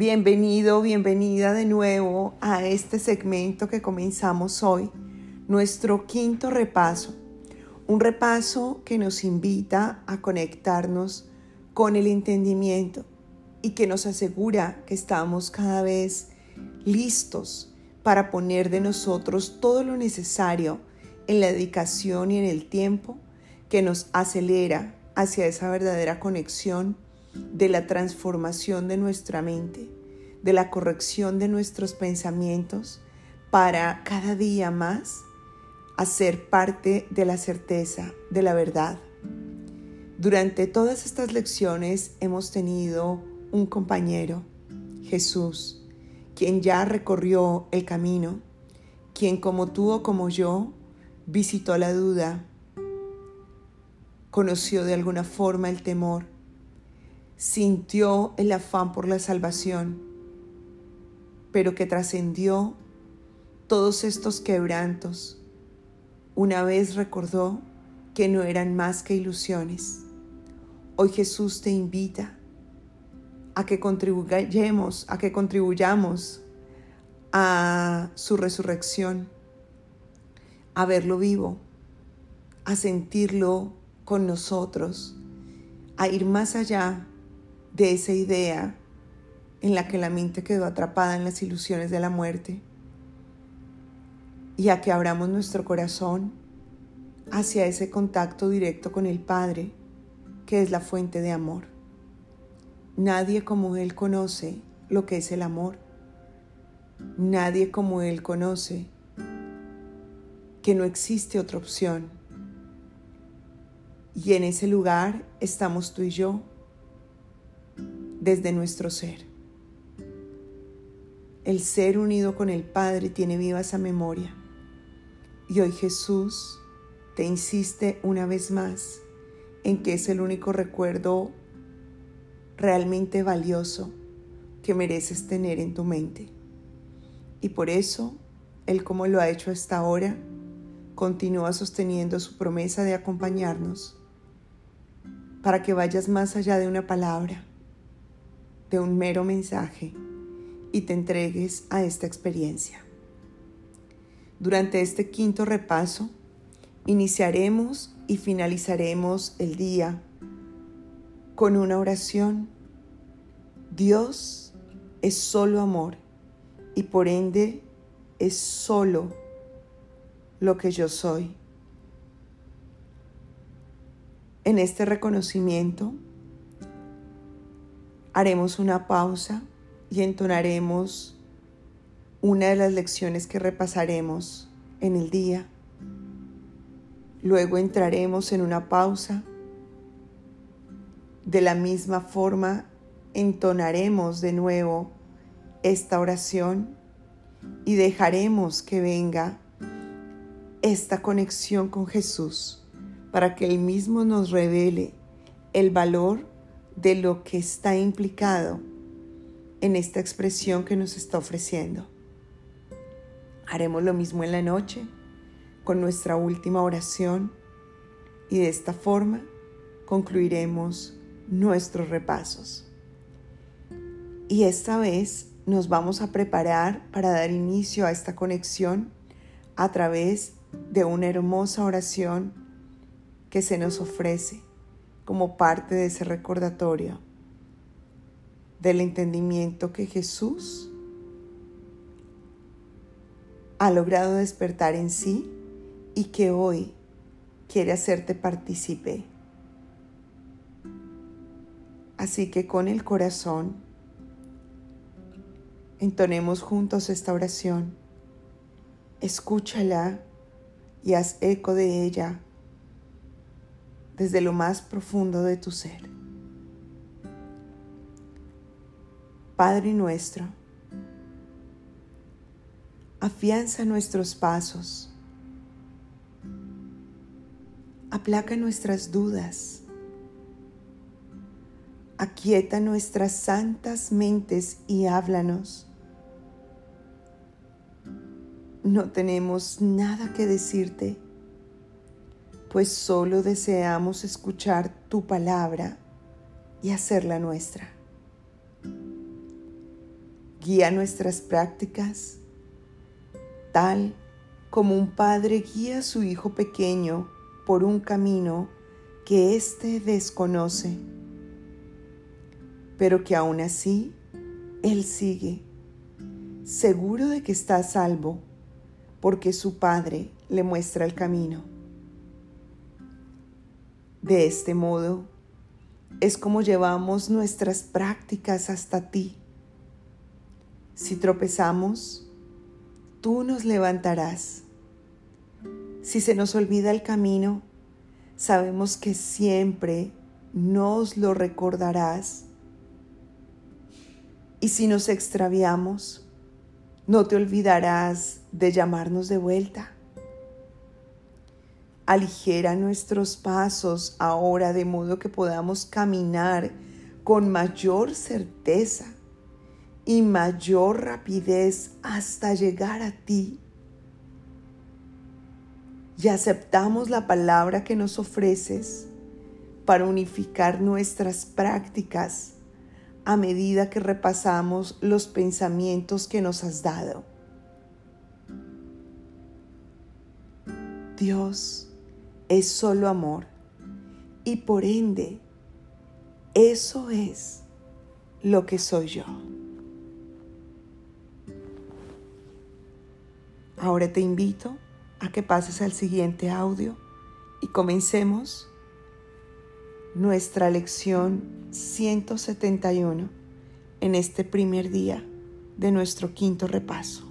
Bienvenido, bienvenida de nuevo a este segmento que comenzamos hoy, nuestro quinto repaso. Un repaso que nos invita a conectarnos con el entendimiento y que nos asegura que estamos cada vez listos para poner de nosotros todo lo necesario en la dedicación y en el tiempo que nos acelera hacia esa verdadera conexión de la transformación de nuestra mente, de la corrección de nuestros pensamientos para cada día más hacer parte de la certeza de la verdad. Durante todas estas lecciones hemos tenido un compañero, Jesús, quien ya recorrió el camino, quien como tú o como yo visitó la duda, conoció de alguna forma el temor, sintió el afán por la salvación, pero que trascendió todos estos quebrantos. Una vez recordó que no eran más que ilusiones. Hoy Jesús te invita a que contribuyamos, a que contribuyamos a su resurrección, a verlo vivo, a sentirlo con nosotros, a ir más allá de esa idea en la que la mente quedó atrapada en las ilusiones de la muerte y a que abramos nuestro corazón hacia ese contacto directo con el Padre, que es la fuente de amor. Nadie como Él conoce lo que es el amor. Nadie como Él conoce que no existe otra opción. Y en ese lugar estamos tú y yo desde nuestro ser. El ser unido con el Padre tiene viva esa memoria. Y hoy Jesús te insiste una vez más en que es el único recuerdo realmente valioso que mereces tener en tu mente. Y por eso, Él como lo ha hecho hasta ahora, continúa sosteniendo su promesa de acompañarnos para que vayas más allá de una palabra, de un mero mensaje y te entregues a esta experiencia. Durante este quinto repaso, iniciaremos y finalizaremos el día con una oración. Dios es solo amor y por ende es solo lo que yo soy. En este reconocimiento haremos una pausa y entonaremos una de las lecciones que repasaremos en el día. Luego entraremos en una pausa de la misma forma, entonaremos de nuevo esta oración y dejaremos que venga esta conexión con Jesús para que Él mismo nos revele el valor de lo que está implicado en esta expresión que nos está ofreciendo. Haremos lo mismo en la noche con nuestra última oración y de esta forma concluiremos nuestros repasos. Y esta vez nos vamos a preparar para dar inicio a esta conexión a través de una hermosa oración que se nos ofrece como parte de ese recordatorio del entendimiento que Jesús ha logrado despertar en sí y que hoy quiere hacerte partícipe Así que con el corazón, entonemos juntos esta oración. Escúchala y haz eco de ella desde lo más profundo de tu ser. Padre nuestro, afianza nuestros pasos, aplaca nuestras dudas Aquieta nuestras santas mentes y háblanos. No tenemos nada que decirte, pues solo deseamos escuchar tu palabra y hacerla nuestra. Guía nuestras prácticas tal como un padre guía a su hijo pequeño por un camino que éste desconoce, pero que aún así él sigue, seguro de que está a salvo, porque su padre le muestra el camino. De este modo, es como llevamos nuestras prácticas hasta ti. Si tropezamos, tú nos levantarás. Si se nos olvida el camino, sabemos que siempre nos lo recordarás. Y si nos extraviamos, no te olvidarás de llamarnos de vuelta. Aligera nuestros pasos ahora de modo que podamos caminar con mayor certeza y mayor rapidez hasta llegar a ti. Y aceptamos la palabra que nos ofreces para unificar nuestras prácticas a medida que repasamos los pensamientos que nos has dado. Dios es solo amor y por ende eso es lo que soy yo. Ahora te invito a que pases al siguiente audio y comencemos nuestra lección 171 en este primer día de nuestro quinto repaso.